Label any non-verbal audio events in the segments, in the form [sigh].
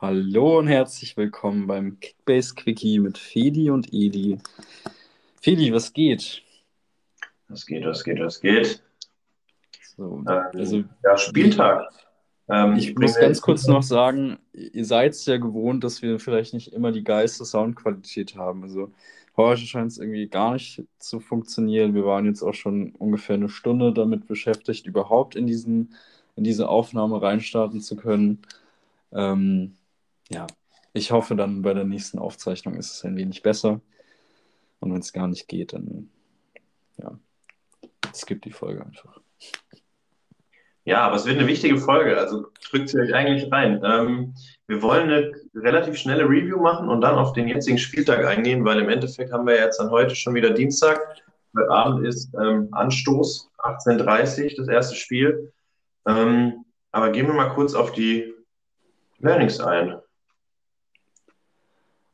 Hallo und herzlich willkommen beim Kickbase Quickie mit Fedi und Edi. Fedi, was geht? Was geht, was geht, was geht? So, Ähm, also ja, Spieltag. Ähm, ich bringe muss ganz kurz noch sagen, ihr seid es ja gewohnt, dass wir vielleicht nicht immer die geilste Soundqualität haben. Also heute scheint es irgendwie gar nicht zu funktionieren. Wir waren jetzt auch schon ungefähr eine Stunde damit beschäftigt, überhaupt in diesen, in diese Aufnahme reinstarten zu können. Ähm, ja, ich hoffe dann bei der nächsten Aufzeichnung ist es ein wenig besser. Und wenn es gar nicht geht, dann ja, skippt die Folge einfach. Ja, aber es wird eine wichtige Folge, also drückt sie euch eigentlich rein. Ähm, wir wollen eine relativ schnelle Review machen und dann auf den jetzigen Spieltag eingehen, weil im Endeffekt haben wir jetzt dann heute schon wieder Dienstag. Heute Abend ist ähm, Anstoß, 18.30 Uhr, das erste Spiel. Ähm, aber gehen wir mal kurz auf die Learnings ein.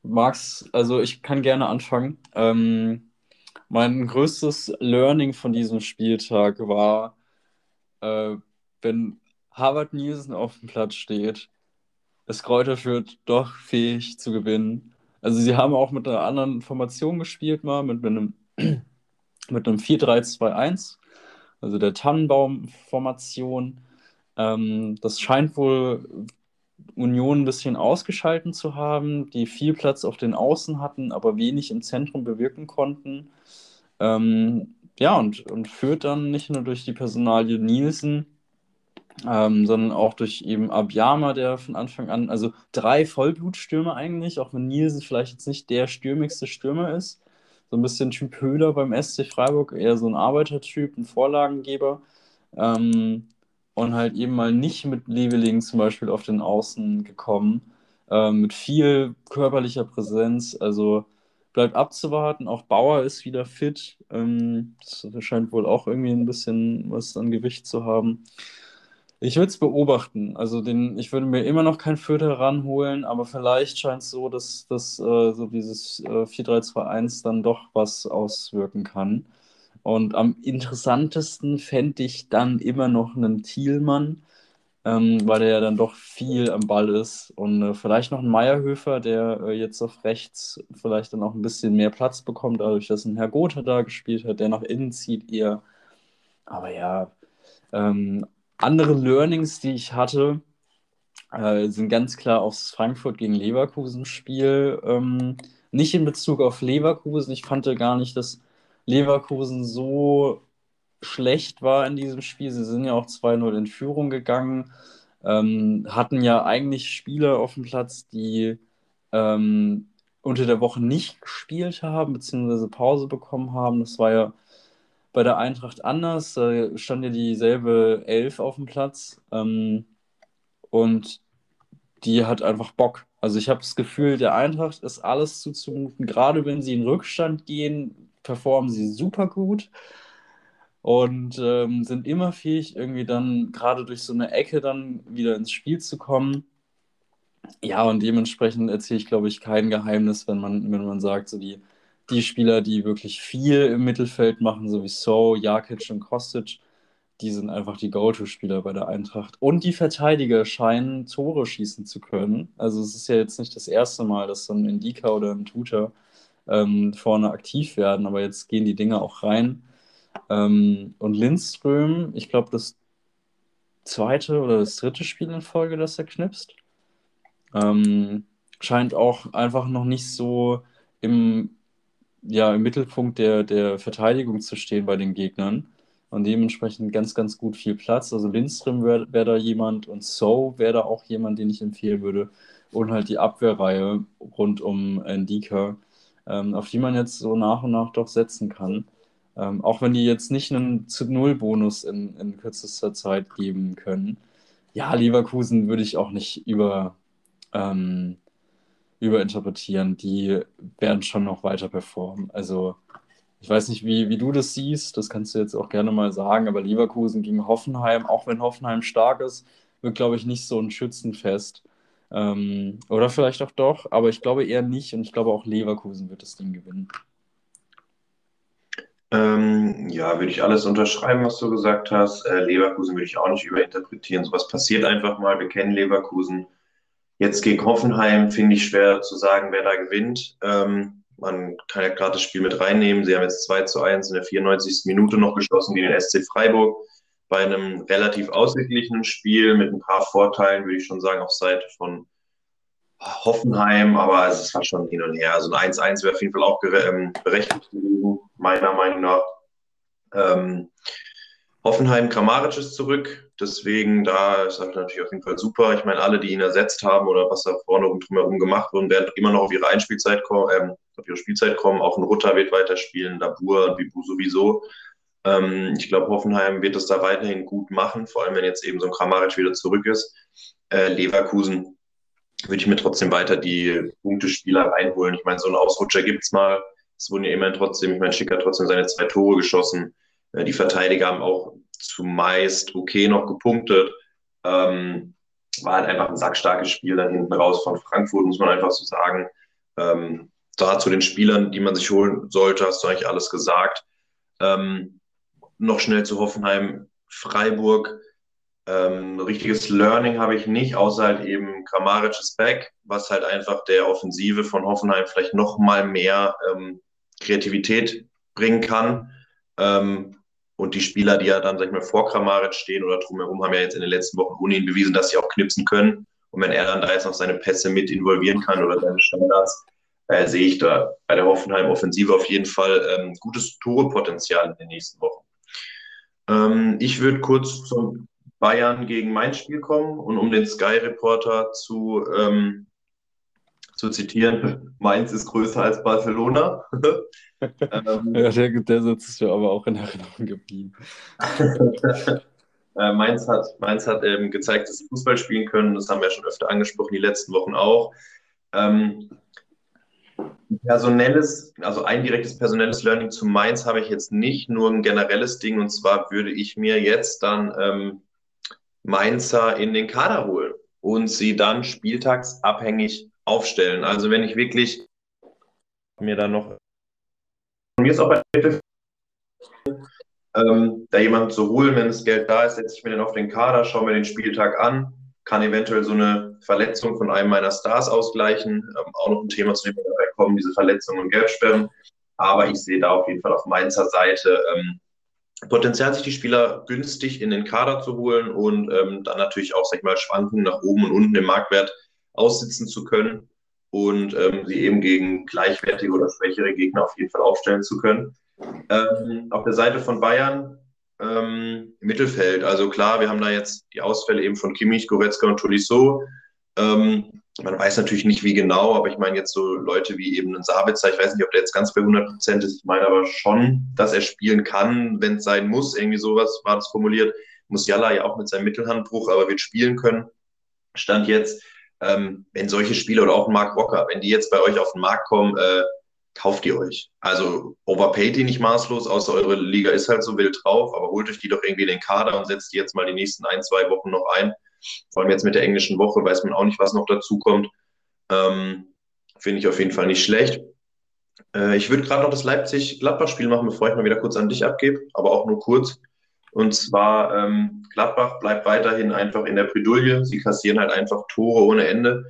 Max, also ich kann gerne anfangen. Ähm, mein größtes Learning von diesem Spieltag war, äh, wenn Harvard Nielsen auf dem Platz steht, ist Kräuter Fürth doch fähig zu gewinnen. Also sie haben auch mit einer anderen Formation gespielt mal, mit einem, mit einem [clears throat] 4-3-2-1, also der Tannenbaum-Formation. Ähm, das scheint wohl Union ein bisschen ausgeschalten zu haben, die viel Platz auf den Außen hatten, aber wenig im Zentrum bewirken konnten. Ähm, ja, und, und führt dann nicht nur durch die Personalie Nielsen, ähm, sondern auch durch eben Abiyama, der von Anfang an, also drei Vollblutstürmer eigentlich, auch wenn Nielsen vielleicht jetzt nicht der stürmigste Stürmer ist. So ein bisschen Typ Höhler beim SC Freiburg, eher so ein Arbeitertyp, ein Vorlagengeber. Ähm, und halt eben mal nicht mit Leveling zum Beispiel auf den Außen gekommen, ähm, mit viel körperlicher Präsenz. Also bleibt abzuwarten. Auch Bauer ist wieder fit. Ähm, das scheint wohl auch irgendwie ein bisschen was an Gewicht zu haben. Ich würde es beobachten. Also den, ich würde mir immer noch kein Viertel ranholen, aber vielleicht scheint es so, dass, dass äh, so dieses äh, 4-3-2-1 dann doch was auswirken kann. Und am interessantesten fände ich dann immer noch einen Thielmann, ähm, weil der ja dann doch viel am Ball ist. Und äh, vielleicht noch einen Meierhöfer, der äh, jetzt auf rechts vielleicht dann auch ein bisschen mehr Platz bekommt, dadurch, dass ein Herr Gotha da gespielt hat, der nach innen zieht eher. Aber ja, ähm, andere Learnings, die ich hatte, äh, sind ganz klar aufs Frankfurt gegen Leverkusen-Spiel. Ähm, nicht in Bezug auf Leverkusen. Ich fand gar nicht, dass Leverkusen so schlecht war in diesem Spiel. Sie sind ja auch 2-0 in Führung gegangen, ähm, hatten ja eigentlich Spieler auf dem Platz, die ähm, unter der Woche nicht gespielt haben, beziehungsweise Pause bekommen haben. Das war ja bei der Eintracht anders. Da stand ja dieselbe Elf auf dem Platz ähm, und die hat einfach Bock. Also ich habe das Gefühl, der Eintracht ist alles zuzumuten. Gerade wenn sie in Rückstand gehen, performen sie super gut und ähm, sind immer fähig, irgendwie dann gerade durch so eine Ecke dann wieder ins Spiel zu kommen. Ja, und dementsprechend erzähle ich, glaube ich, kein Geheimnis, wenn man, wenn man sagt, so die, die Spieler, die wirklich viel im Mittelfeld machen, so wie So, Jakic und Kostic, die sind einfach die Go-To-Spieler bei der Eintracht. Und die Verteidiger scheinen Tore schießen zu können. Also es ist ja jetzt nicht das erste Mal, dass so ein Indika oder ein Tutor ähm, vorne aktiv werden, aber jetzt gehen die Dinge auch rein. Ähm, und Lindström, ich glaube, das zweite oder das dritte Spiel in Folge, das er knipst, ähm, scheint auch einfach noch nicht so im, ja, im Mittelpunkt der, der Verteidigung zu stehen bei den Gegnern. Und dementsprechend ganz, ganz gut viel Platz. Also Lindström wäre wär da jemand und So wäre da auch jemand, den ich empfehlen würde. Und halt die Abwehrreihe rund um Ndika, ähm, auf die man jetzt so nach und nach doch setzen kann. Ähm, auch wenn die jetzt nicht einen zu Null Bonus in, in kürzester Zeit geben können. Ja, Leverkusen würde ich auch nicht über, ähm, überinterpretieren. Die werden schon noch weiter performen. Also, ich weiß nicht, wie, wie du das siehst, das kannst du jetzt auch gerne mal sagen, aber Leverkusen gegen Hoffenheim, auch wenn Hoffenheim stark ist, wird, glaube ich, nicht so ein Schützenfest. Ähm, oder vielleicht auch doch, aber ich glaube eher nicht und ich glaube auch Leverkusen wird das Ding gewinnen. Ähm, ja, würde ich alles unterschreiben, was du gesagt hast. Äh, Leverkusen würde ich auch nicht überinterpretieren. Sowas passiert einfach mal. Wir kennen Leverkusen. Jetzt gegen Hoffenheim finde ich schwer zu sagen, wer da gewinnt. Ähm, man kann ja gerade das Spiel mit reinnehmen. Sie haben jetzt 2 zu 1 in der 94. Minute noch geschossen gegen den SC Freiburg. Bei einem relativ ausgeglichenen Spiel mit ein paar Vorteilen, würde ich schon sagen, auf Seite von Hoffenheim, aber es war schon hin und her. Also ein 1-1 wäre auf jeden Fall auch ähm, berechtigt gewesen, meiner Meinung nach. Ähm, Hoffenheim, Kramaric ist zurück, deswegen da ist das natürlich auf jeden Fall super. Ich meine, alle, die ihn ersetzt haben oder was da vorne und drumherum gemacht wurden, werden immer noch auf ihre Einspielzeit kommen, ähm, auf ihre Spielzeit kommen. Auch ein Rutter wird weiterspielen, Dabur Bibu sowieso. Ähm, ich glaube, Hoffenheim wird es da weiterhin gut machen, vor allem wenn jetzt eben so ein Kramaric wieder zurück ist. Äh, Leverkusen würde ich mir trotzdem weiter die Punktespieler reinholen. Ich meine, so einen Ausrutscher gibt es mal. Es wurden ja immerhin trotzdem, ich meine, Schick hat trotzdem seine zwei Tore geschossen. Äh, die Verteidiger haben auch zumeist okay noch gepunktet. Ähm, war halt einfach ein sackstarkes Spiel dann hinten raus von Frankfurt, muss man einfach so sagen. Ähm, da zu den Spielern, die man sich holen sollte, hast du eigentlich alles gesagt. Ähm, noch schnell zu Hoffenheim, Freiburg ähm, richtiges Learning habe ich nicht, außer halt eben Grammariches Back, was halt einfach der Offensive von Hoffenheim vielleicht noch mal mehr ähm, Kreativität bringen kann. Ähm, und die Spieler, die ja dann, sag ich mal, vor Kramaric stehen oder drumherum, haben ja jetzt in den letzten Wochen ohne ihn bewiesen, dass sie auch knipsen können. Und wenn er dann da jetzt noch seine Pässe mit involvieren kann oder seine Standards, äh, sehe ich da bei der Hoffenheim-Offensive auf jeden Fall ähm, gutes Torepotenzial in den nächsten Wochen. Ähm, ich würde kurz zum Bayern gegen mein Spiel kommen und um den Sky-Reporter zu, ähm, zu zitieren, Mainz ist größer als Barcelona. [laughs] ähm, ja, der, der Satz ist ja aber auch in Erinnerung geblieben. [laughs] äh, Mainz hat, Mainz hat ähm, gezeigt, dass sie Fußball spielen können. Das haben wir schon öfter angesprochen, die letzten Wochen auch. Ähm, personelles, also ein direktes personelles Learning zu Mainz habe ich jetzt nicht, nur ein generelles Ding. Und zwar würde ich mir jetzt dann ähm, Mainzer in den Kader holen und sie dann spieltagsabhängig aufstellen. Also wenn ich wirklich mir dann noch mir ist auch bei ähm, da jemand zu holen, wenn das Geld da ist, setze ich mir dann auf den Kader, schaue mir den Spieltag an, kann eventuell so eine Verletzung von einem meiner Stars ausgleichen. Ähm, auch noch ein Thema, zu dem wir dabei kommen, diese Verletzungen und Gelbsperren. Aber ich sehe da auf jeden Fall auf Mainzer Seite ähm, Potenzial, sich die Spieler günstig in den Kader zu holen und ähm, dann natürlich auch, sag ich mal, Schwankungen nach oben und unten im Marktwert aussitzen zu können und ähm, sie eben gegen gleichwertige oder schwächere Gegner auf jeden Fall aufstellen zu können. Ähm, auf der Seite von Bayern ähm, Mittelfeld, also klar, wir haben da jetzt die Ausfälle eben von Kimmich, Goretzka und Tolisso. Ähm, man weiß natürlich nicht, wie genau, aber ich meine jetzt so Leute wie eben ein Sabitzer, ich weiß nicht, ob der jetzt ganz bei 100 Prozent ist, ich meine aber schon, dass er spielen kann, wenn es sein muss, irgendwie sowas war das formuliert. Musiala ja auch mit seinem Mittelhandbruch, aber wird spielen können. Stand jetzt, ähm, wenn solche Spieler oder auch Mark Rocker, wenn die jetzt bei euch auf den Markt kommen, äh, kauft ihr euch. Also overpayt die nicht maßlos, außer eure Liga ist halt so wild drauf, aber holt euch die doch irgendwie in den Kader und setzt die jetzt mal die nächsten ein, zwei Wochen noch ein vor allem jetzt mit der englischen Woche weiß man auch nicht, was noch dazu kommt. Ähm, Finde ich auf jeden Fall nicht schlecht. Äh, ich würde gerade noch das Leipzig-Gladbach-Spiel machen, bevor ich mal wieder kurz an dich abgebe, aber auch nur kurz. Und zwar, ähm, Gladbach bleibt weiterhin einfach in der Bredouille. Sie kassieren halt einfach Tore ohne Ende.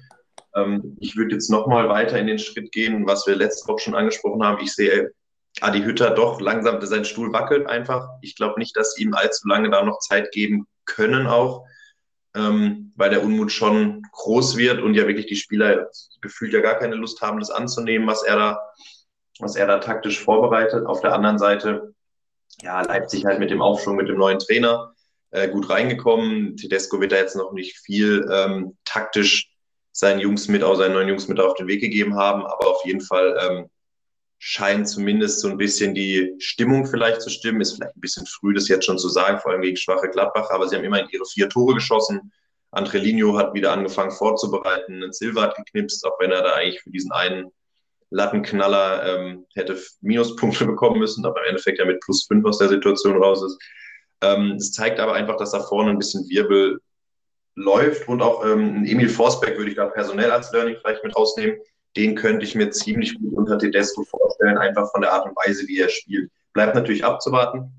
Ähm, ich würde jetzt nochmal weiter in den Schritt gehen, was wir letzte Woche schon angesprochen haben. Ich sehe Adi Hütter doch langsam, sein Stuhl wackelt einfach. Ich glaube nicht, dass sie ihm allzu lange da noch Zeit geben können auch ähm, weil der Unmut schon groß wird und ja wirklich die Spieler gefühlt ja gar keine Lust haben, das anzunehmen, was er da, was er da taktisch vorbereitet. Auf der anderen Seite, ja, Leipzig halt mit dem Aufschwung, mit dem neuen Trainer äh, gut reingekommen. Tedesco wird da jetzt noch nicht viel ähm, taktisch seinen Jungs mit, auch seinen neuen Jungs mit auf den Weg gegeben haben, aber auf jeden Fall ähm, scheint zumindest so ein bisschen die Stimmung vielleicht zu stimmen. Ist vielleicht ein bisschen früh, das jetzt schon zu sagen, vor allem gegen schwache Gladbach, aber sie haben immerhin ihre vier Tore geschossen. Andrelinho hat wieder angefangen vorzubereiten. Silva hat geknipst, auch wenn er da eigentlich für diesen einen Lattenknaller ähm, hätte Minuspunkte [laughs] bekommen müssen, aber im Endeffekt ja mit plus fünf aus der Situation raus ist. Ähm, es zeigt aber einfach, dass da vorne ein bisschen Wirbel läuft und auch ähm, Emil Forsberg würde ich da personell als Learning vielleicht mit rausnehmen den könnte ich mir ziemlich gut unter Tedesco vorstellen, einfach von der Art und Weise, wie er spielt. bleibt natürlich abzuwarten.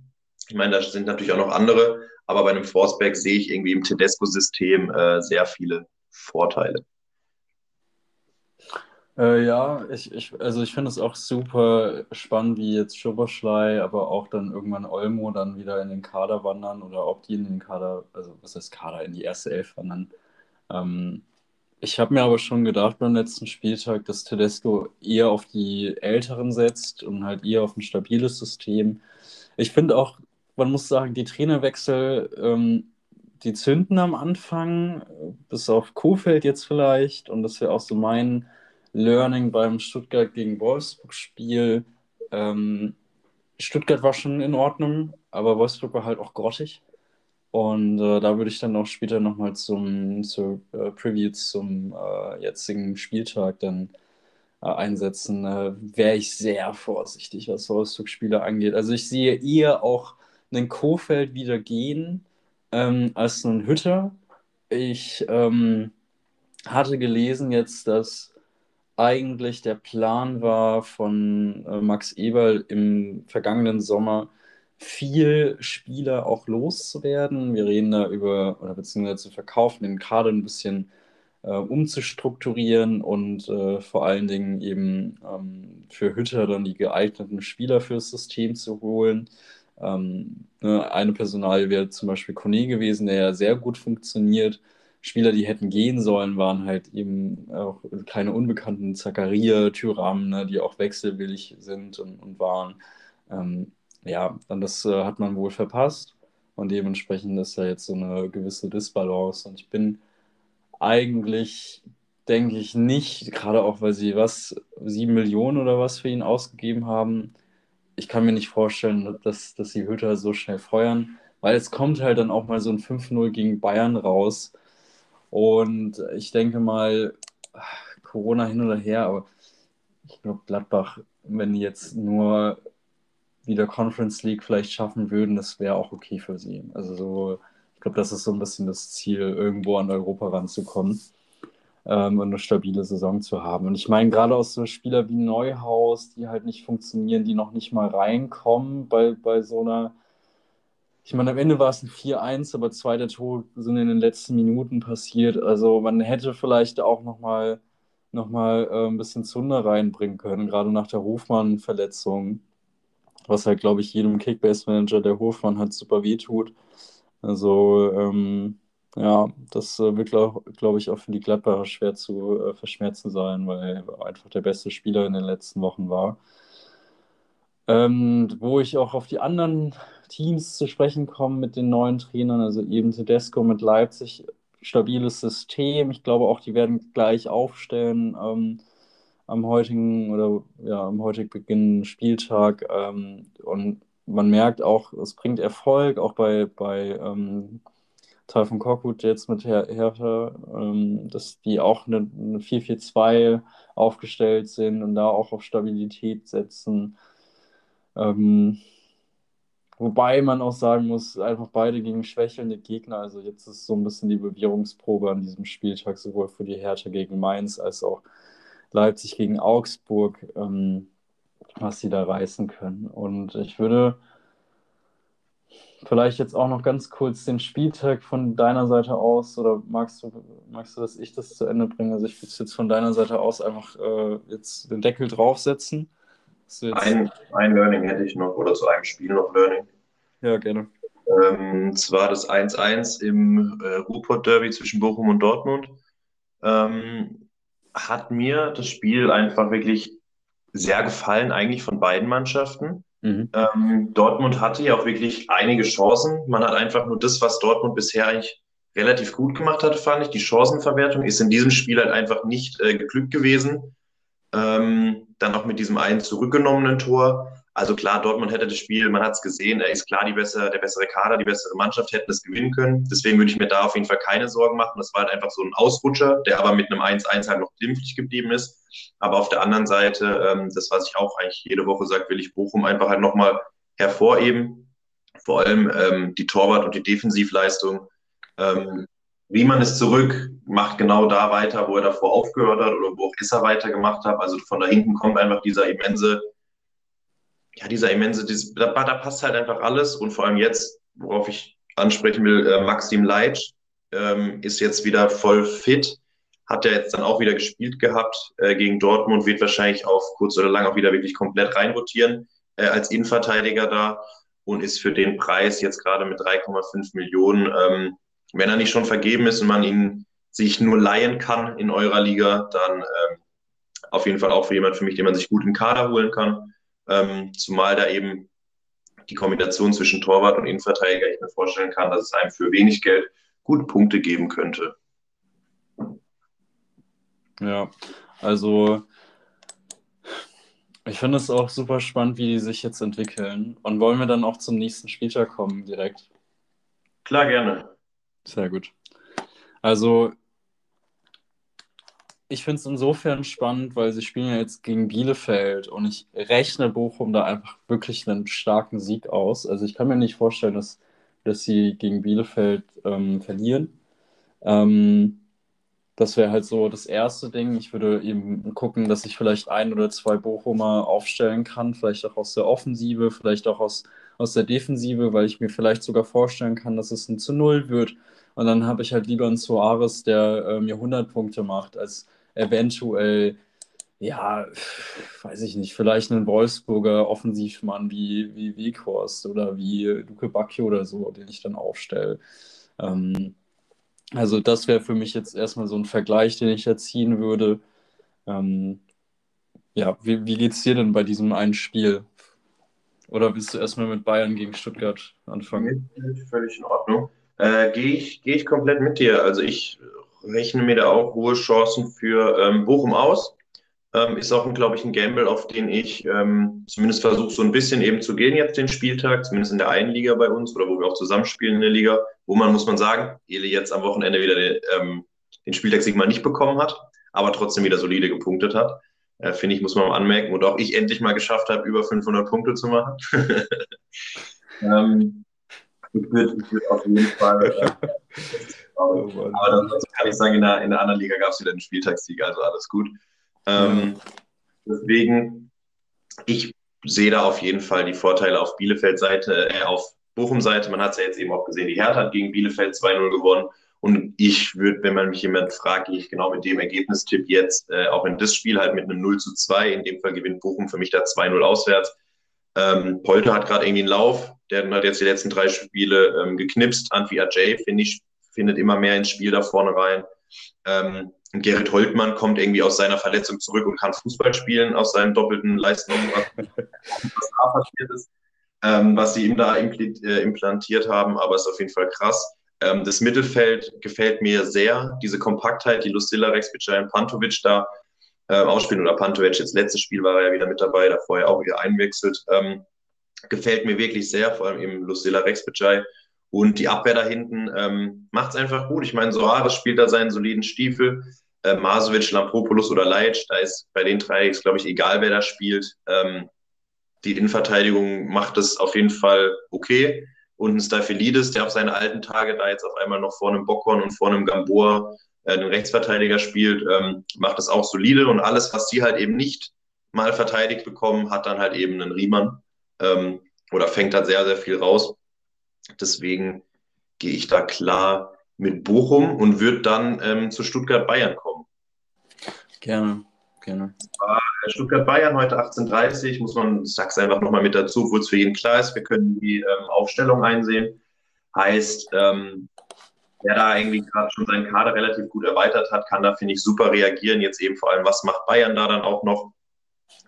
Ich meine, da sind natürlich auch noch andere, aber bei einem Forceback sehe ich irgendwie im Tedesco-System äh, sehr viele Vorteile. Äh, ja, ich, ich, also ich finde es auch super spannend, wie jetzt Schoberschlei, aber auch dann irgendwann Olmo dann wieder in den Kader wandern oder ob die in den Kader, also was heißt Kader, in die erste Elf wandern. Ähm, ich habe mir aber schon gedacht beim letzten Spieltag, dass Tedesco eher auf die Älteren setzt und halt eher auf ein stabiles System. Ich finde auch, man muss sagen, die Trainerwechsel, ähm, die zünden am Anfang, bis auf Kofeld jetzt vielleicht. Und das wäre auch so mein Learning beim Stuttgart gegen Wolfsburg-Spiel. Ähm, Stuttgart war schon in Ordnung, aber Wolfsburg war halt auch grottig. Und äh, da würde ich dann auch später nochmal zum zur, äh, Preview zum äh, jetzigen Spieltag dann äh, einsetzen. Wäre ich sehr vorsichtig, was Wolfsburg-Spiele angeht. Also ich sehe eher auch einen Kofeld wieder gehen ähm, als einen Hütter. Ich ähm, hatte gelesen jetzt, dass eigentlich der Plan war von äh, Max Eberl im vergangenen Sommer, viel Spieler auch loszuwerden. Wir reden da über, oder beziehungsweise zu verkaufen, den Kader ein bisschen äh, umzustrukturieren und äh, vor allen Dingen eben ähm, für Hütter dann die geeigneten Spieler fürs System zu holen. Ähm, ne, eine Personalie wäre zum Beispiel Kone gewesen, der ja sehr gut funktioniert Spieler, die hätten gehen sollen, waren halt eben auch keine unbekannten Zakaria, Tyram, ne, die auch wechselwillig sind und, und waren. Ähm, ja, dann das äh, hat man wohl verpasst. Und dementsprechend ist da jetzt so eine gewisse Disbalance. Und ich bin eigentlich, denke ich nicht, gerade auch weil sie was, sieben Millionen oder was für ihn ausgegeben haben, ich kann mir nicht vorstellen, dass, dass sie Hütter so schnell feuern, weil es kommt halt dann auch mal so ein 5-0 gegen Bayern raus und ich denke mal, Corona hin oder her, aber ich glaube, Gladbach, wenn die jetzt nur wieder Conference League vielleicht schaffen würden, das wäre auch okay für sie. Also so, ich glaube, das ist so ein bisschen das Ziel, irgendwo an Europa ranzukommen ähm, und eine stabile Saison zu haben. Und ich meine, gerade aus so Spieler wie Neuhaus, die halt nicht funktionieren, die noch nicht mal reinkommen bei, bei so einer ich meine, am Ende war es ein 4-1, aber zwei der Tore sind in den letzten Minuten passiert. Also man hätte vielleicht auch nochmal noch mal, äh, ein bisschen Zunder reinbringen können, gerade nach der Hofmann-Verletzung. Was halt, glaube ich, jedem Kickbase-Manager, der Hofmann hat, super wehtut. Also, ähm, ja, das äh, wird, glaube glaub ich, auch für die Gladbacher schwer zu äh, verschmerzen sein, weil er einfach der beste Spieler in den letzten Wochen war. Ähm, wo ich auch auf die anderen Teams zu sprechen komme mit den neuen Trainern, also eben Tedesco mit Leipzig, stabiles System. Ich glaube auch, die werden gleich aufstellen ähm, am heutigen oder ja, am heutigen beginnenden Spieltag. Ähm, und man merkt auch, es bringt Erfolg, auch bei, bei ähm, von Korkut jetzt mit Her Hertha, ähm, dass die auch eine, eine 4-4-2 aufgestellt sind und da auch auf Stabilität setzen. Ähm, wobei man auch sagen muss, einfach beide gegen schwächelnde Gegner. Also jetzt ist so ein bisschen die Bewährungsprobe an diesem Spieltag, sowohl für die Hertha gegen Mainz als auch Leipzig gegen Augsburg, ähm, was sie da reißen können. Und ich würde vielleicht jetzt auch noch ganz kurz den Spieltag von deiner Seite aus, oder magst du, magst du, dass ich das zu Ende bringe? Also ich würde jetzt von deiner Seite aus einfach äh, jetzt den Deckel draufsetzen. Ein, ein Learning hätte ich noch, oder zu einem Spiel noch Learning. Ja, gerne. Ähm, zwar das 1-1 im äh, Ruhrpott-Derby zwischen Bochum und Dortmund. Ähm, hat mir das Spiel einfach wirklich sehr gefallen, eigentlich von beiden Mannschaften. Mhm. Ähm, Dortmund hatte ja auch wirklich einige Chancen. Man hat einfach nur das, was Dortmund bisher eigentlich relativ gut gemacht hatte, fand ich. Die Chancenverwertung ist in diesem Spiel halt einfach nicht äh, geglückt gewesen. Ähm, dann noch mit diesem einen zurückgenommenen Tor. Also klar, Dortmund hätte das Spiel, man hat es gesehen, er ist klar die bessere, der bessere Kader, die bessere Mannschaft hätten es gewinnen können. Deswegen würde ich mir da auf jeden Fall keine Sorgen machen. Das war halt einfach so ein Ausrutscher, der aber mit einem 1-1 halt noch glimpflich geblieben ist. Aber auf der anderen Seite, ähm, das, was ich auch eigentlich jede Woche sage, will ich Bochum einfach halt nochmal hervorheben. Vor allem ähm, die Torwart- und die Defensivleistung. Ähm, Riemann ist zurück, macht genau da weiter, wo er davor aufgehört hat oder wo auch Isser weitergemacht hat. Also von da hinten kommt einfach dieser immense ja, dieser immense, dieses, da, da, passt halt einfach alles und vor allem jetzt, worauf ich ansprechen will, äh, Maxim Leitsch ähm, ist jetzt wieder voll fit, hat er jetzt dann auch wieder gespielt gehabt äh, gegen Dortmund, wird wahrscheinlich auf kurz oder lang auch wieder wirklich komplett reinrotieren äh, als Innenverteidiger da und ist für den Preis jetzt gerade mit 3,5 Millionen, ähm, wenn er nicht schon vergeben ist und man ihn sich nur leihen kann in eurer Liga, dann ähm, auf jeden Fall auch für jemand für mich, den man sich gut im Kader holen kann. Ähm, zumal da eben die Kombination zwischen Torwart und Innenverteidiger ich mir vorstellen kann, dass es einem für wenig Geld gute Punkte geben könnte. Ja, also ich finde es auch super spannend, wie die sich jetzt entwickeln. Und wollen wir dann auch zum nächsten Spieltag kommen direkt? Klar, gerne. Sehr gut. Also ich finde es insofern spannend, weil sie spielen ja jetzt gegen Bielefeld und ich rechne Bochum da einfach wirklich einen starken Sieg aus. Also ich kann mir nicht vorstellen, dass, dass sie gegen Bielefeld ähm, verlieren. Ähm, das wäre halt so das erste Ding. Ich würde eben gucken, dass ich vielleicht ein oder zwei Bochumer aufstellen kann, vielleicht auch aus der Offensive, vielleicht auch aus, aus der Defensive, weil ich mir vielleicht sogar vorstellen kann, dass es ein zu Null wird. Und dann habe ich halt lieber einen Soares, der äh, mir 100 Punkte macht, als eventuell, ja, weiß ich nicht, vielleicht einen Wolfsburger Offensivmann wie, wie Weghorst oder wie Luke Bacchio oder so, den ich dann aufstelle. Ähm, also das wäre für mich jetzt erstmal so ein Vergleich, den ich jetzt ziehen würde. Ähm, ja, wie, wie geht es dir denn bei diesem einen Spiel? Oder willst du erstmal mit Bayern gegen Stuttgart anfangen? Völlig in Ordnung. Äh, Gehe ich, geh ich komplett mit dir. Also ich rechne mir da auch hohe Chancen für ähm, Bochum aus. Ähm, ist auch, glaube ich, ein Gamble, auf den ich ähm, zumindest versuche, so ein bisschen eben zu gehen jetzt den Spieltag, zumindest in der einen Liga bei uns oder wo wir auch zusammenspielen in der Liga, wo man, muss man sagen, Ele jetzt am Wochenende wieder den, ähm, den Spieltagssieg mal nicht bekommen hat, aber trotzdem wieder solide gepunktet hat. Äh, Finde ich, muss man mal anmerken. Und auch ich endlich mal geschafft habe, über 500 Punkte zu machen. [laughs] ähm, ich würde würd auf jeden Fall äh, [laughs] Oh, aber das kann ich sagen, in der, in der anderen Liga gab es wieder einen Spieltagssieg, also alles gut. Ähm, deswegen, ich sehe da auf jeden Fall die Vorteile auf Bielefeld-Seite, äh, auf Bochum-Seite. Man hat es ja jetzt eben auch gesehen, die Hertha hat gegen Bielefeld 2-0 gewonnen. Und ich würde, wenn man mich jemand fragt, gehe ich genau mit dem Ergebnistipp jetzt, äh, auch in das Spiel halt mit einem 0 zu 2. In dem Fall gewinnt Bochum für mich da 2-0 auswärts. Ähm, Polter hat gerade irgendwie einen Lauf. Der hat jetzt die letzten drei Spiele ähm, geknipst. Anfi Ajay, finde ich, findet immer mehr ins Spiel da vorne rein. Ähm, Gerrit Holtmann kommt irgendwie aus seiner Verletzung zurück und kann Fußball spielen aus seinen doppelten Leistungen, was da passiert ist, ähm, was sie ihm da äh, implantiert haben, aber ist auf jeden Fall krass. Ähm, das Mittelfeld gefällt mir sehr, diese Kompaktheit, die Lucilla Rex und Pantovic da äh, ausspielen oder Pantovic, jetzt letztes Spiel war er ja wieder mit dabei, da vorher auch wieder einwechselt. Ähm, gefällt mir wirklich sehr, vor allem eben Lucilla Rex und die Abwehr da hinten ähm, macht es einfach gut. Ich meine, Soares spielt da seinen soliden Stiefel. Äh, Masovic, Lampropoulos oder Leitsch, da ist bei den drei, glaube ich, egal, wer da spielt. Ähm, die Innenverteidigung macht es auf jeden Fall okay. Und ein Staphylides, der auf seine alten Tage da jetzt auf einmal noch vor einem Bockhorn und vor einem Gamboa äh, den Rechtsverteidiger spielt, ähm, macht es auch solide. Und alles, was die halt eben nicht mal verteidigt bekommen, hat dann halt eben einen Riemann ähm, oder fängt halt sehr, sehr viel raus. Deswegen gehe ich da klar mit Bochum und würde dann ähm, zu Stuttgart-Bayern kommen. Gerne, gerne. Äh, Stuttgart-Bayern heute 18.30 muss man, ich sag's einfach nochmal mit dazu, obwohl es für jeden klar ist, wir können die ähm, Aufstellung einsehen. Heißt, ähm, wer da irgendwie gerade schon seinen Kader relativ gut erweitert hat, kann da, finde ich, super reagieren. Jetzt eben vor allem, was macht Bayern da dann auch noch?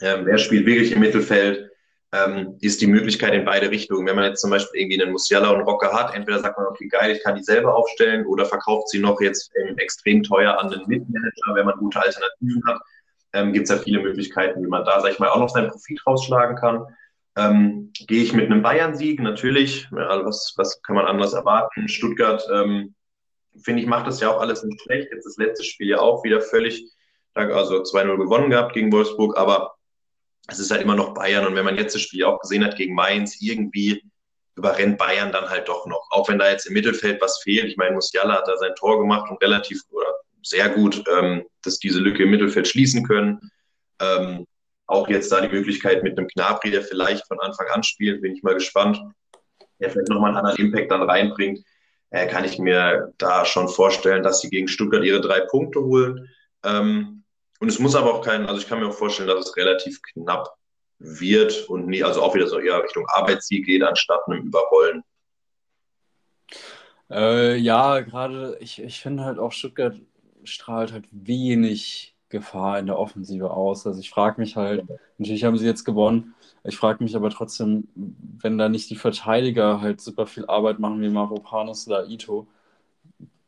Ähm, wer spielt wirklich im Mittelfeld? ähm, ist die Möglichkeit in beide Richtungen. Wenn man jetzt zum Beispiel irgendwie einen Musiala und Rocker hat, entweder sagt man, okay, geil, ich kann die selber aufstellen oder verkauft sie noch jetzt extrem teuer an den Mitmanager, wenn man gute Alternativen hat. Ähm, Gibt es ja viele Möglichkeiten, wie man da, sag ich mal, auch noch seinen Profit rausschlagen kann. Ähm, Gehe ich mit einem Bayern-Sieg, natürlich. Ja, was, was kann man anders erwarten? Stuttgart, ähm, finde ich, macht das ja auch alles nicht schlecht. Jetzt das letzte Spiel ja auch wieder völlig, also 2-0 gewonnen gehabt gegen Wolfsburg, aber es ist halt immer noch Bayern. Und wenn man jetzt das Spiel auch gesehen hat gegen Mainz, irgendwie überrennt Bayern dann halt doch noch. Auch wenn da jetzt im Mittelfeld was fehlt. Ich meine, Musiala hat da sein Tor gemacht und relativ oder sehr gut, ähm, dass diese Lücke im Mittelfeld schließen können. Ähm, auch jetzt da die Möglichkeit mit einem Knabri, der vielleicht von Anfang an spielt, bin ich mal gespannt, der vielleicht nochmal einen anderen Impact dann reinbringt, äh, kann ich mir da schon vorstellen, dass sie gegen Stuttgart ihre drei Punkte holen. Ähm, und es muss aber auch kein, also ich kann mir auch vorstellen, dass es relativ knapp wird und nie, also auch wieder so eher Richtung Arbeitssieg geht, anstatt einem Überrollen. Äh, ja, gerade ich, ich finde halt auch Stuttgart strahlt halt wenig Gefahr in der Offensive aus. Also ich frage mich halt, natürlich haben sie jetzt gewonnen, ich frage mich aber trotzdem, wenn da nicht die Verteidiger halt super viel Arbeit machen wie Mavropanos oder Ito,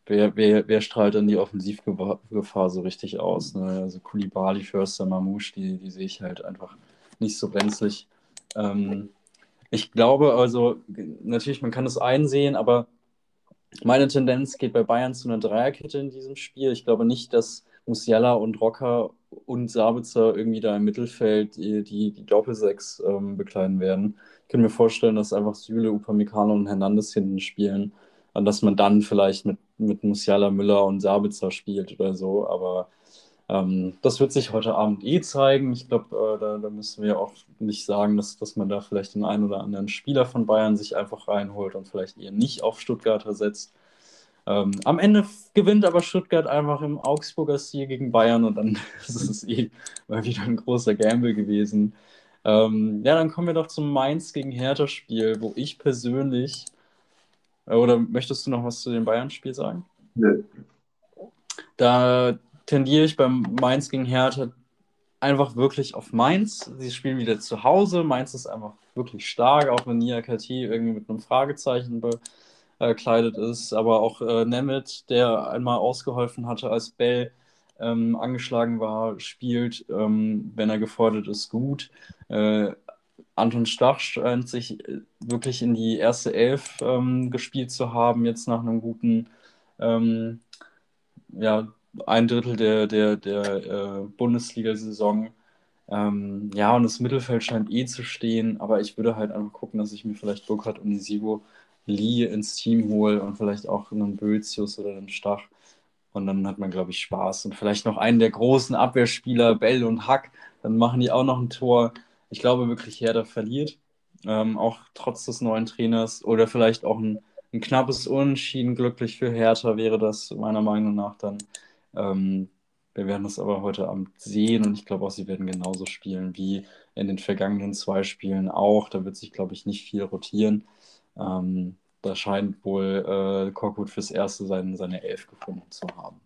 wer, wer, wer strahlt dann die Offensivgefahr so richtig aus? Ne? Also Kulibali, Förster, Mamouche, die, die sehe ich halt einfach nicht so brenzlig. Ähm, ich glaube also, natürlich, man kann das einsehen, aber meine Tendenz geht bei Bayern zu einer Dreierkette in diesem Spiel. Ich glaube nicht, dass Musiala und Rocker und Sabitzer irgendwie da im Mittelfeld die, die, Doppelsechs ähm, bekleiden werden. Ich kann mir vorstellen, dass einfach Süle, Upamecano und Hernandez hinten spielen und dass man dann vielleicht mit, mit Musiala, Müller und Sabitzer spielt oder so. Aber ähm, das wird sich heute Abend eh zeigen. Ich glaube, äh, da, da, müssen wir auch nicht sagen, dass, dass man da vielleicht den einen oder anderen Spieler von Bayern sich einfach reinholt und vielleicht eher nicht auf Stuttgarter setzt. Ähm, am Ende gewinnt aber Stuttgart einfach im Augsburger Stil gegen Bayern und dann [laughs] ist es eh mal wieder ein großer Gamble gewesen. Ähm, ja, dann kommen wir doch zum Mainz gegen Hertha-Spiel, wo ich persönlich. Äh, oder möchtest du noch was zu dem Bayern-Spiel sagen? Nö. Da tendiere ich beim Mainz gegen Hertha einfach wirklich auf Mainz. Sie spielen wieder zu Hause. Mainz ist einfach wirklich stark, auch wenn Nia KT irgendwie mit einem Fragezeichen bekleidet ist. Aber auch äh, Nemeth, der einmal ausgeholfen hatte, als Bell ähm, angeschlagen war, spielt, ähm, wenn er gefordert ist, gut. Äh, Anton Stach scheint sich äh, wirklich in die erste Elf ähm, gespielt zu haben, jetzt nach einem guten ähm, ja, ein Drittel der, der, der äh, Bundesliga-Saison. Ähm, ja, und das Mittelfeld scheint eh zu stehen, aber ich würde halt einfach gucken, dass ich mir vielleicht Burkhardt und Isivo Lee ins Team hole und vielleicht auch einen Bözius oder einen Stach. Und dann hat man, glaube ich, Spaß. Und vielleicht noch einen der großen Abwehrspieler, Bell und Hack, dann machen die auch noch ein Tor. Ich glaube wirklich, Herder verliert, ähm, auch trotz des neuen Trainers. Oder vielleicht auch ein, ein knappes Unentschieden. Glücklich für Hertha wäre das meiner Meinung nach dann. Ähm, wir werden das aber heute Abend sehen und ich glaube auch, sie werden genauso spielen wie in den vergangenen zwei Spielen auch. Da wird sich, glaube ich, nicht viel rotieren. Ähm, da scheint wohl äh, Korkut fürs Erste sein, seine Elf gefunden zu haben.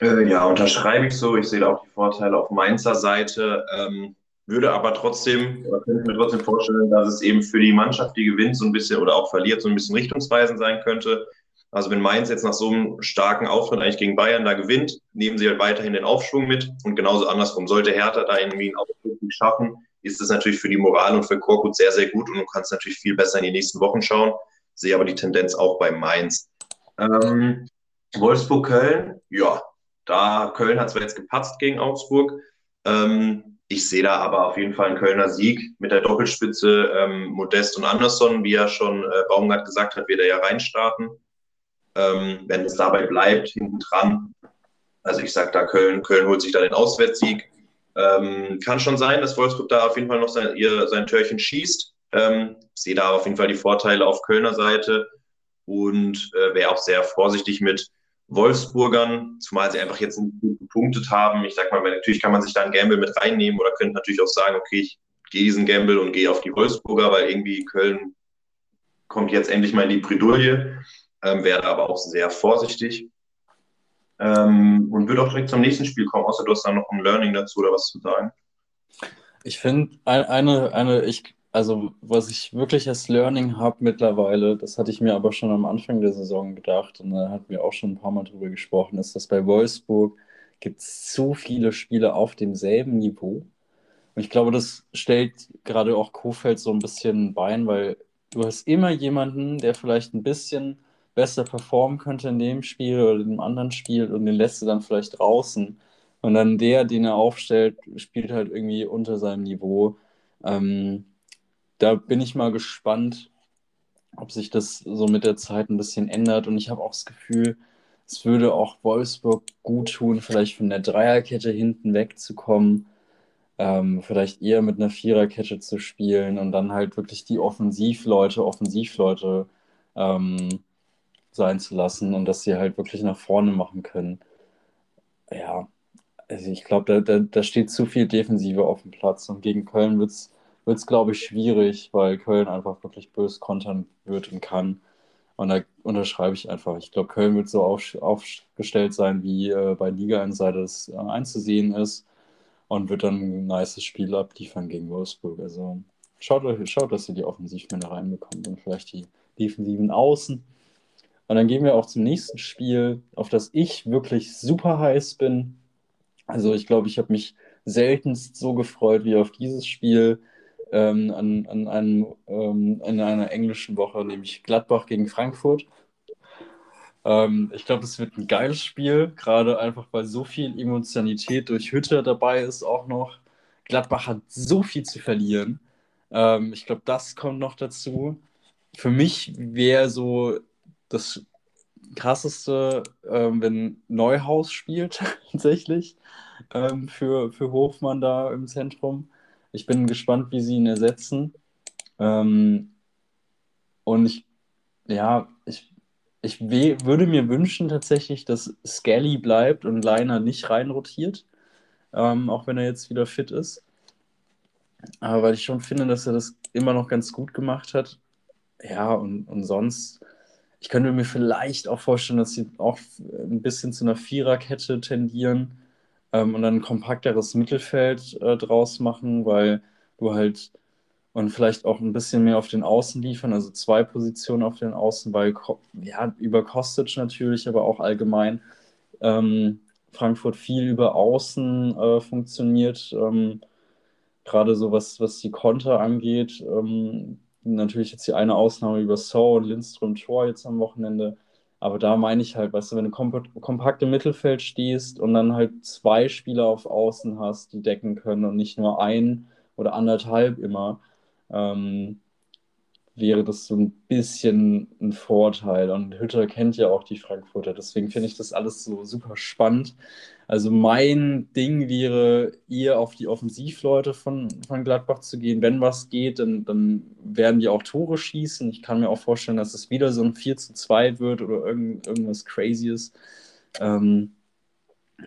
Äh, ja, unterschreibe ich so. Ich sehe da auch die Vorteile auf Mainzer Seite. Ähm, würde aber trotzdem, oder könnte mir trotzdem vorstellen, dass es eben für die Mannschaft, die gewinnt, so ein bisschen oder auch verliert, so ein bisschen richtungsweisend sein könnte. Also wenn Mainz jetzt nach so einem starken Auftritt eigentlich gegen Bayern da gewinnt, nehmen sie halt weiterhin den Aufschwung mit und genauso andersrum. Sollte Hertha da irgendwie einen Aufschwung schaffen, ist das natürlich für die Moral und für Korkut sehr, sehr gut und du kannst natürlich viel besser in die nächsten Wochen schauen. Sehe aber die Tendenz auch bei Mainz. Ähm, Wolfsburg-Köln, ja, da Köln hat zwar jetzt gepatzt gegen Augsburg. Ähm, ich sehe da aber auf jeden Fall einen Kölner Sieg mit der Doppelspitze ähm, Modest und Andersson, wie ja schon äh, Baumgart gesagt hat, wird er ja reinstarten ähm, wenn es dabei bleibt, hinten dran. Also ich sage da Köln, Köln holt sich da den Auswärtssieg. Ähm, kann schon sein, dass Wolfsburg da auf jeden Fall noch sein, ihr, sein Törchen schießt. Ähm, sehe da auf jeden Fall die Vorteile auf Kölner Seite und äh, wäre auch sehr vorsichtig mit Wolfsburgern, zumal sie einfach jetzt gut gepunktet haben. Ich sag mal, natürlich kann man sich da ein Gamble mit reinnehmen oder könnte natürlich auch sagen, okay, ich gehe diesen Gamble und gehe auf die Wolfsburger, weil irgendwie Köln kommt jetzt endlich mal in die Bredouille ähm, werde aber auch sehr vorsichtig ähm, und würde auch direkt zum nächsten Spiel kommen, außer du hast da noch ein Learning dazu oder was zu sagen. Ich finde eine, eine, ich, also was ich wirklich als Learning habe mittlerweile, das hatte ich mir aber schon am Anfang der Saison gedacht und da hatten wir auch schon ein paar Mal drüber gesprochen, ist, dass bei Wolfsburg gibt es so viele Spiele auf demselben Niveau. Und ich glaube, das stellt gerade auch Kofeld so ein bisschen Bein, weil du hast immer jemanden, der vielleicht ein bisschen besser performen könnte in dem Spiel oder in dem anderen Spiel und den lässt du dann vielleicht draußen. Und dann der, den er aufstellt, spielt halt irgendwie unter seinem Niveau. Ähm, da bin ich mal gespannt, ob sich das so mit der Zeit ein bisschen ändert. Und ich habe auch das Gefühl, es würde auch Wolfsburg gut tun, vielleicht von der Dreierkette hinten wegzukommen. ähm, vielleicht eher mit einer Viererkette zu spielen und dann halt wirklich die Offensivleute, Offensivleute ähm, sein zu lassen und dass sie halt wirklich nach vorne machen können. Ja, also ich glaube, da, da, da steht zu viel Defensive auf dem Platz und gegen Köln wird es, glaube ich, schwierig, weil Köln einfach wirklich bös kontern wird und kann. Und da unterschreibe ich einfach. Ich glaube, Köln wird so auf, aufgestellt sein, wie äh, bei Liga Insider es äh, einzusehen ist und wird dann ein nices Spiel abliefern gegen Wolfsburg. Also schaut, schaut dass ihr die Offensivmänner reinbekommt und vielleicht die defensiven Außen. Und dann gehen wir auch zum nächsten Spiel, auf das ich wirklich super heiß bin. Also ich glaube, ich habe mich seltenst so gefreut wie auf dieses Spiel ähm, an, an einem, ähm, in einer englischen Woche, nämlich Gladbach gegen Frankfurt. Ähm, ich glaube, es wird ein geiles Spiel, gerade einfach, weil so viel Emotionalität durch Hütte dabei ist auch noch. Gladbach hat so viel zu verlieren. Ähm, ich glaube, das kommt noch dazu. Für mich wäre so das krasseste, ähm, wenn Neuhaus spielt, [laughs] tatsächlich, ähm, für, für Hofmann da im Zentrum. Ich bin gespannt, wie sie ihn ersetzen. Ähm, und ich, ja, ich, ich würde mir wünschen tatsächlich, dass Skelly bleibt und Leiner nicht reinrotiert, ähm, auch wenn er jetzt wieder fit ist. Aber weil ich schon finde, dass er das immer noch ganz gut gemacht hat. Ja, und, und sonst ich könnte mir vielleicht auch vorstellen, dass sie auch ein bisschen zu einer Viererkette tendieren ähm, und dann ein kompakteres Mittelfeld äh, draus machen, weil du halt und vielleicht auch ein bisschen mehr auf den Außen liefern, also zwei Positionen auf den Außen, weil ja, über Kostic natürlich, aber auch allgemein ähm, Frankfurt viel über Außen äh, funktioniert. Ähm, Gerade so was, was die Konter angeht, ähm, natürlich jetzt die eine Ausnahme über So und Lindström Tor jetzt am Wochenende. Aber da meine ich halt, weißt du, wenn du kompakt im Mittelfeld stehst und dann halt zwei Spieler auf Außen hast, die decken können und nicht nur ein oder anderthalb immer, ähm, wäre das so ein bisschen ein Vorteil. Und Hütter kennt ja auch die Frankfurter, deswegen finde ich das alles so super spannend. Also mein Ding wäre, eher auf die Offensivleute von, von Gladbach zu gehen. Wenn was geht, dann, dann werden die auch Tore schießen. Ich kann mir auch vorstellen, dass es wieder so ein 4 zu 2 wird oder irgend, irgendwas Crazyes. Ähm,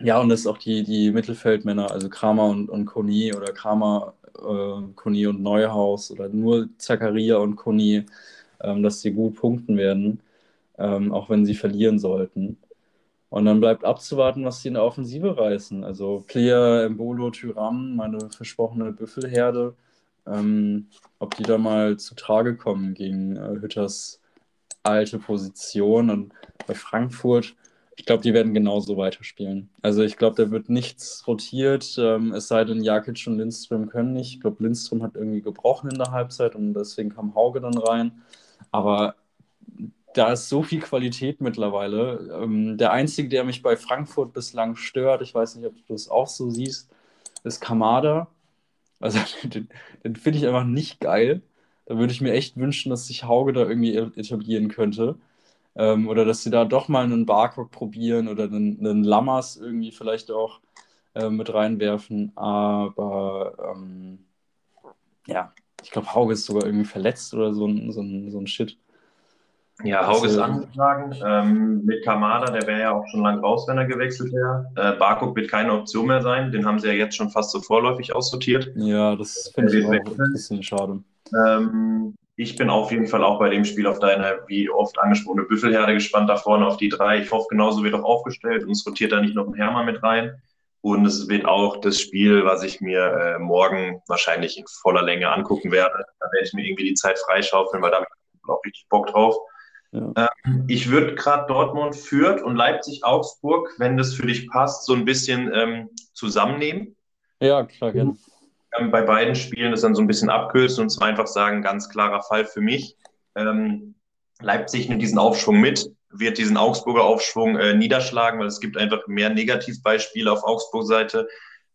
ja, und dass auch die, die Mittelfeldmänner, also Kramer und, und Koni oder Kramer, äh, Koni und Neuhaus oder nur Zakaria und Koni, ähm, dass sie gut punkten werden, ähm, auch wenn sie verlieren sollten. Und dann bleibt abzuwarten, was sie in der Offensive reißen. Also Plea, Embolo, Tyram, meine versprochene Büffelherde, ähm, ob die da mal zu Trage kommen gegen äh, Hütters alte Position. Und bei Frankfurt, ich glaube, die werden genauso weiterspielen. Also ich glaube, da wird nichts rotiert, ähm, es sei denn, Jakic und Lindström können nicht. Ich glaube, Lindström hat irgendwie gebrochen in der Halbzeit und deswegen kam Hauge dann rein. Aber da ist so viel Qualität mittlerweile. Ähm, der einzige, der mich bei Frankfurt bislang stört, ich weiß nicht, ob du das auch so siehst, ist Kamada. Also [laughs] den, den finde ich einfach nicht geil. Da würde ich mir echt wünschen, dass sich Hauge da irgendwie etablieren könnte. Ähm, oder dass sie da doch mal einen Barcock probieren oder einen, einen Lammers irgendwie vielleicht auch äh, mit reinwerfen. Aber ähm, ja, ich glaube, Hauge ist sogar irgendwie verletzt oder so ein, so ein, so ein Shit. Ja, Haug ist angeschlagen. Ähm, mit Kamada, der wäre ja auch schon lang raus, wenn er gewechselt wäre. Äh, Barkok wird keine Option mehr sein. Den haben sie ja jetzt schon fast so vorläufig aussortiert. Ja, das finde ich auch ein bisschen schade. Ähm, ich bin auf jeden Fall auch bei dem Spiel auf deine, wie oft angesprochene Büffelherde gespannt da vorne auf die drei. Ich hoffe, genauso wird auch aufgestellt und es rotiert da nicht noch ein Hermann mit rein. Und es wird auch das Spiel, was ich mir äh, morgen wahrscheinlich in voller Länge angucken werde. Da werde ich mir irgendwie die Zeit freischaufeln, weil da habe ich auch richtig Bock drauf. Ja. Ähm, ich würde gerade Dortmund, Fürth und Leipzig-Augsburg, wenn das für dich passt, so ein bisschen ähm, zusammennehmen. Ja, klar, gerne. Ähm, bei beiden Spielen das dann so ein bisschen abkürzen und zwar einfach sagen, ganz klarer Fall für mich. Ähm, Leipzig nimmt diesen Aufschwung mit, wird diesen Augsburger Aufschwung äh, niederschlagen, weil es gibt einfach mehr Negativbeispiele auf Augsburg-Seite,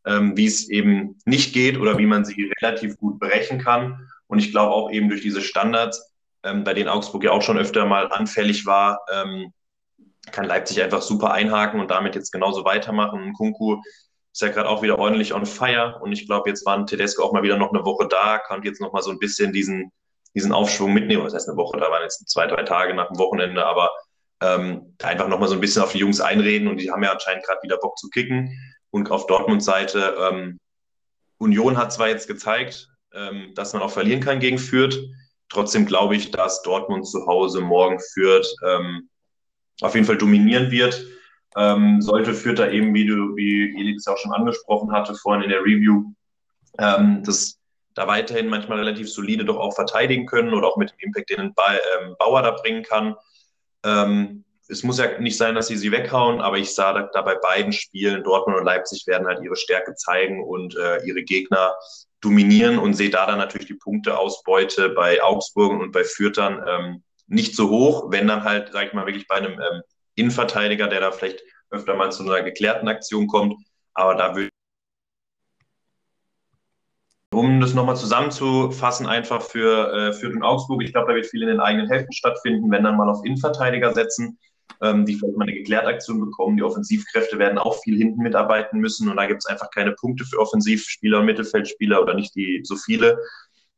ähm, wie es eben nicht geht oder wie man sie relativ gut brechen kann. Und ich glaube auch eben durch diese Standards ähm, bei denen Augsburg ja auch schon öfter mal anfällig war, ähm, kann Leipzig einfach super einhaken und damit jetzt genauso weitermachen. Kunku ist ja gerade auch wieder ordentlich on fire und ich glaube, jetzt waren Tedesco auch mal wieder noch eine Woche da, konnte jetzt noch mal so ein bisschen diesen, diesen Aufschwung mitnehmen. Was heißt eine Woche? Da waren jetzt zwei, drei Tage nach dem Wochenende, aber ähm, einfach noch mal so ein bisschen auf die Jungs einreden und die haben ja anscheinend gerade wieder Bock zu kicken. Und auf Dortmunds Seite, ähm, Union hat zwar jetzt gezeigt, ähm, dass man auch verlieren kann gegen Fürth. Trotzdem glaube ich, dass Dortmund zu Hause morgen Fürth ähm, auf jeden Fall dominieren wird ähm, sollte da eben, wie du, wie Elix auch schon angesprochen hatte, vorhin in der Review, ähm, das da weiterhin manchmal relativ solide doch auch verteidigen können oder auch mit dem Impact, den ein ba ähm, Bauer da bringen kann. Ähm, es muss ja nicht sein, dass sie sie weghauen, aber ich sah da, da bei beiden Spielen, Dortmund und Leipzig werden halt ihre Stärke zeigen und äh, ihre Gegner dominieren und sehe da dann natürlich die Punkteausbeute bei Augsburg und bei Fürtern ähm, nicht so hoch, wenn dann halt, sag ich mal, wirklich bei einem ähm, Innenverteidiger, der da vielleicht öfter mal zu einer geklärten Aktion kommt. Aber da würde um das nochmal zusammenzufassen, einfach für, äh, für den Augsburg, ich glaube, da wird viel in den eigenen Hälften stattfinden, wenn dann mal auf Innenverteidiger setzen, ähm, die vielleicht mal eine geklärte Aktion bekommen. Die Offensivkräfte werden auch viel hinten mitarbeiten müssen und da gibt es einfach keine Punkte für Offensivspieler und Mittelfeldspieler oder nicht die so viele.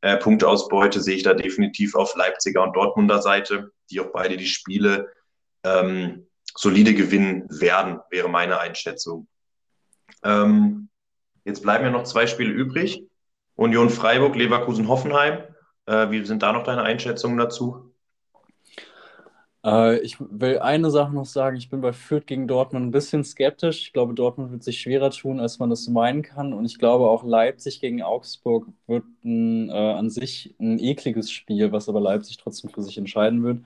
Äh, Punkteausbeute sehe ich da definitiv auf Leipziger und Dortmunder Seite, die auch beide die Spiele ähm, solide gewinnen werden, wäre meine Einschätzung. Ähm, jetzt bleiben ja noch zwei Spiele übrig. Union Freiburg, Leverkusen, Hoffenheim. Äh, wie sind da noch deine Einschätzungen dazu? Äh, ich will eine Sache noch sagen. Ich bin bei Fürth gegen Dortmund ein bisschen skeptisch. Ich glaube, Dortmund wird sich schwerer tun, als man das meinen kann. Und ich glaube, auch Leipzig gegen Augsburg wird ein, äh, an sich ein ekliges Spiel, was aber Leipzig trotzdem für sich entscheiden wird.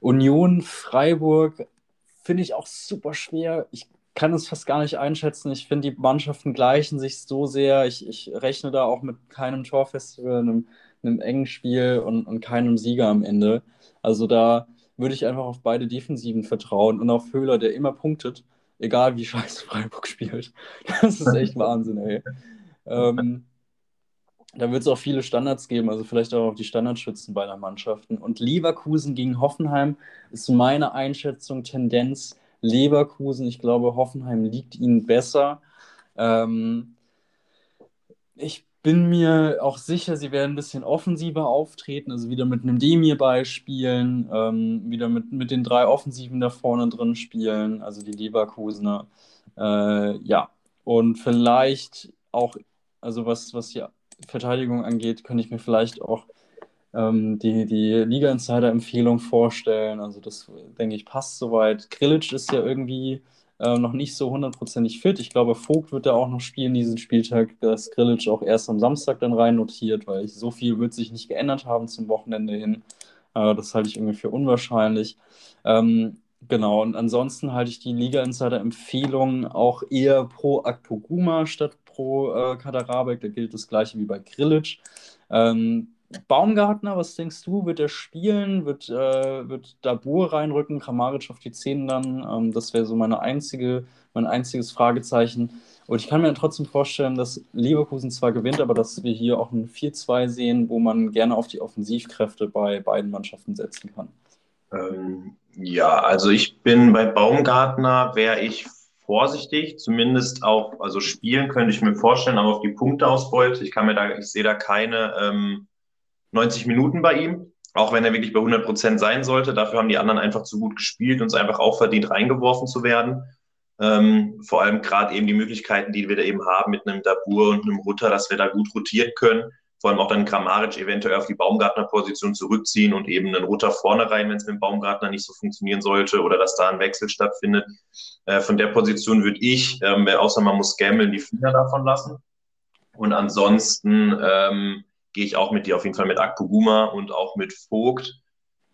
Union Freiburg finde ich auch super schwer. Ich kann es fast gar nicht einschätzen. Ich finde, die Mannschaften gleichen sich so sehr. Ich, ich rechne da auch mit keinem Torfestival, einem, einem engen Spiel und, und keinem Sieger am Ende. Also da würde ich einfach auf beide Defensiven vertrauen und auf Höhler, der immer punktet, egal wie scheiße [laughs] Freiburg spielt. Das ist echt Wahnsinn, ey. Ähm, da wird es auch viele Standards geben, also vielleicht auch die Standardschützen beider Mannschaften. Und Leverkusen gegen Hoffenheim ist meine Einschätzung Tendenz Leverkusen. Ich glaube, Hoffenheim liegt ihnen besser. Ähm, ich bin mir auch sicher, sie werden ein bisschen offensiver auftreten, also wieder mit einem Demir spielen, ähm, wieder mit, mit den drei Offensiven da vorne drin spielen, also die Leverkusener. Äh, ja, und vielleicht auch, also was, was die Verteidigung angeht, könnte ich mir vielleicht auch ähm, die, die Liga-Insider-Empfehlung vorstellen. Also das, denke ich, passt soweit. Grillitsch ist ja irgendwie äh, noch nicht so hundertprozentig fit. Ich glaube, Vogt wird da auch noch spielen diesen Spieltag, dass Grillitsch auch erst am Samstag dann rein notiert, weil ich, so viel wird sich nicht geändert haben zum Wochenende hin. Äh, das halte ich irgendwie für unwahrscheinlich. Ähm, Genau, und ansonsten halte ich die Liga-Insider-Empfehlung auch eher pro Akpoguma statt pro äh, Kaderabek. Da gilt das gleiche wie bei Grillitsch. Ähm, Baumgartner, was denkst du? Wird er spielen? Wird, äh, wird Dabur reinrücken? Kramaric auf die 10 dann? Ähm, das wäre so meine einzige, mein einziges Fragezeichen. Und ich kann mir trotzdem vorstellen, dass Leverkusen zwar gewinnt, aber dass wir hier auch ein 4-2 sehen, wo man gerne auf die Offensivkräfte bei beiden Mannschaften setzen kann. Ähm, ja, also ich bin bei Baumgartner, wäre ich vorsichtig, zumindest auch, also spielen könnte ich mir vorstellen, aber auf die Punkteausbeute, ich kann mir da, ich sehe da keine ähm, 90 Minuten bei ihm, auch wenn er wirklich bei 100 Prozent sein sollte. Dafür haben die anderen einfach zu gut gespielt und es einfach auch verdient, reingeworfen zu werden. Ähm, vor allem gerade eben die Möglichkeiten, die wir da eben haben mit einem Dabur und einem Rutter, dass wir da gut rotieren können vor allem auch dann Kramaric eventuell auf die Baumgartner-Position zurückziehen und eben einen Rutter vorne rein, wenn es mit dem Baumgartner nicht so funktionieren sollte oder dass da ein Wechsel stattfindet. Äh, von der Position würde ich, ähm, außer man muss gammeln, die Finger davon lassen. Und ansonsten ähm, gehe ich auch mit dir auf jeden Fall mit Akpoguma und auch mit Vogt.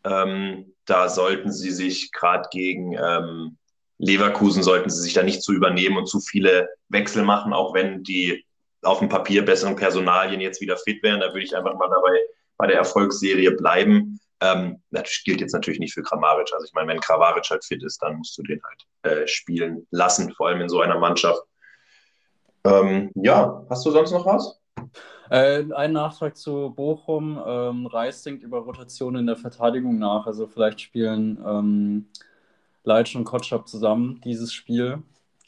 Ähm, da sollten sie sich gerade gegen ähm, Leverkusen, sollten sie sich da nicht zu übernehmen und zu viele Wechsel machen, auch wenn die auf dem Papier besseren Personalien jetzt wieder fit wären. Da würde ich einfach mal dabei bei der Erfolgsserie bleiben. Ähm, das gilt jetzt natürlich nicht für Kramaric. Also ich meine, wenn Kramaric halt fit ist, dann musst du den halt äh, spielen lassen, vor allem in so einer Mannschaft. Ähm, ja, hast du sonst noch was? Äh, ein Nachtrag zu Bochum. Ähm, Reis denkt über Rotation in der Verteidigung nach. Also vielleicht spielen ähm, Leitsch und Kotschap zusammen dieses Spiel.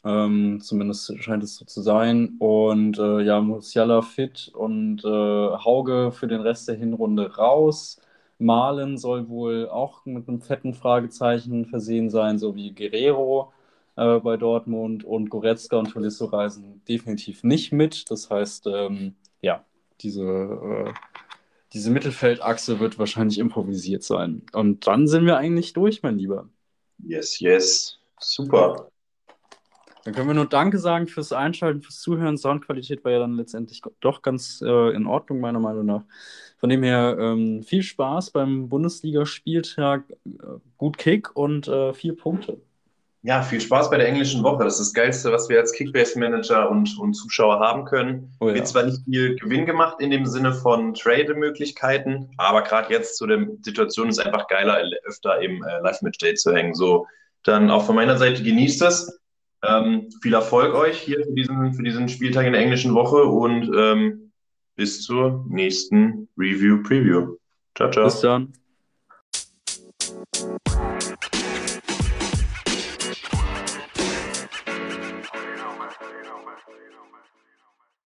Ähm, zumindest scheint es so zu sein. Und äh, ja, Musiala fit und äh, Hauge für den Rest der Hinrunde raus. Malen soll wohl auch mit einem fetten Fragezeichen versehen sein, so wie Guerrero äh, bei Dortmund. Und Goretzka und Tolisso reisen definitiv nicht mit. Das heißt, ähm, ja, diese, äh, diese Mittelfeldachse wird wahrscheinlich improvisiert sein. Und dann sind wir eigentlich durch, mein Lieber. Yes, yes. Super. Dann können wir nur Danke sagen fürs Einschalten, fürs Zuhören. Soundqualität war ja dann letztendlich doch ganz äh, in Ordnung, meiner Meinung nach. Von dem her ähm, viel Spaß beim Bundesligaspieltag, äh, gut Kick und äh, vier Punkte. Ja, viel Spaß bei der englischen Woche. Das ist das Geilste, was wir als Kickbase-Manager und, und Zuschauer haben können. Oh, ja. Wird zwar nicht viel Gewinn gemacht in dem Sinne von Trade-Möglichkeiten, aber gerade jetzt zu der Situation ist es einfach geiler, öfter im äh, Live-Match-Day zu hängen. So, dann auch von meiner Seite genießt es. Ähm, viel Erfolg euch hier für diesen, für diesen Spieltag in der englischen Woche und ähm, bis zur nächsten Review-Preview. Ciao, ciao. Bis dann.